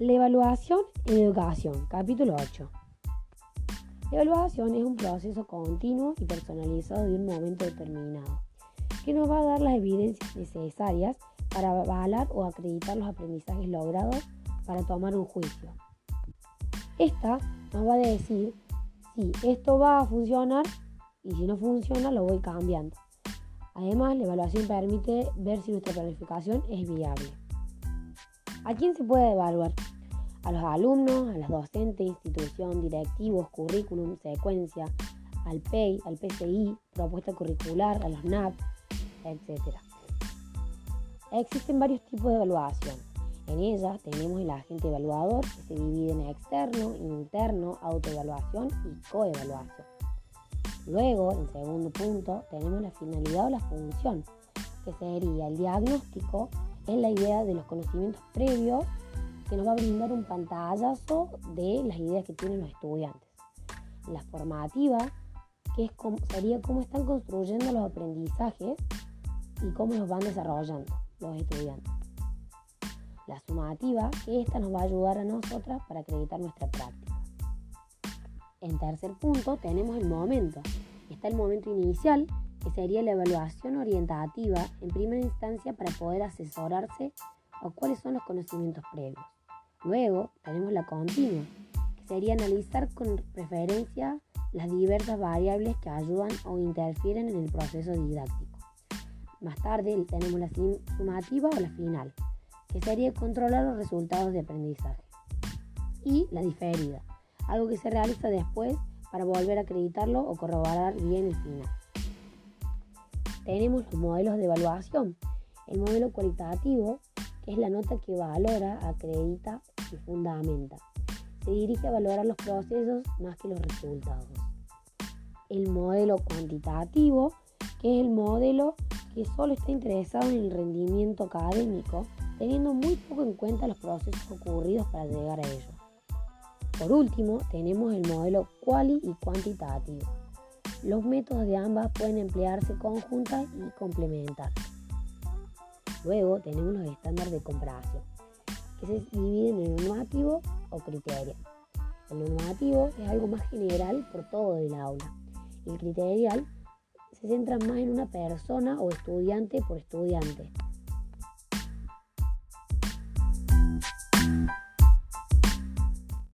La evaluación en educación, capítulo 8. La evaluación es un proceso continuo y personalizado de un momento determinado, que nos va a dar las evidencias necesarias para avalar o acreditar los aprendizajes logrados para tomar un juicio. Esta nos va a decir si esto va a funcionar y si no funciona lo voy cambiando. Además, la evaluación permite ver si nuestra planificación es viable. ¿A quién se puede evaluar? A los alumnos, a los docentes, institución, directivos, currículum, secuencia, al PEI, al PCI, propuesta curricular, a los NAP, etc. Existen varios tipos de evaluación. En ellas tenemos el agente evaluador que se divide en externo, interno, autoevaluación y coevaluación. Luego, en segundo punto, tenemos la finalidad o la función, que sería el diagnóstico, es la idea de los conocimientos previos que nos va a brindar un pantallazo de las ideas que tienen los estudiantes. La formativa, que es sería cómo están construyendo los aprendizajes y cómo los van desarrollando los estudiantes. La sumativa, que esta nos va a ayudar a nosotras para acreditar nuestra práctica. En tercer punto tenemos el momento. Está el momento inicial, que sería la evaluación orientativa en primera instancia para poder asesorarse o cuáles son los conocimientos previos. Luego tenemos la continua, que sería analizar con preferencia las diversas variables que ayudan o interfieren en el proceso didáctico. Más tarde tenemos la sumativa o la final, que sería controlar los resultados de aprendizaje. Y la diferida, algo que se realiza después para volver a acreditarlo o corroborar bien el final. Tenemos los modelos de evaluación. El modelo cualitativo, que es la nota que valora, acredita y fundamenta. Se dirige a valorar los procesos más que los resultados. El modelo cuantitativo, que es el modelo que solo está interesado en el rendimiento académico, teniendo muy poco en cuenta los procesos ocurridos para llegar a ello. Por último, tenemos el modelo quali y cuantitativo. Los métodos de ambas pueden emplearse conjuntas y complementar. Luego tenemos los estándares de comparación, que se dividen en normativo o criterio. El normativo es algo más general por todo el aula. El criterial se centra más en una persona o estudiante por estudiante,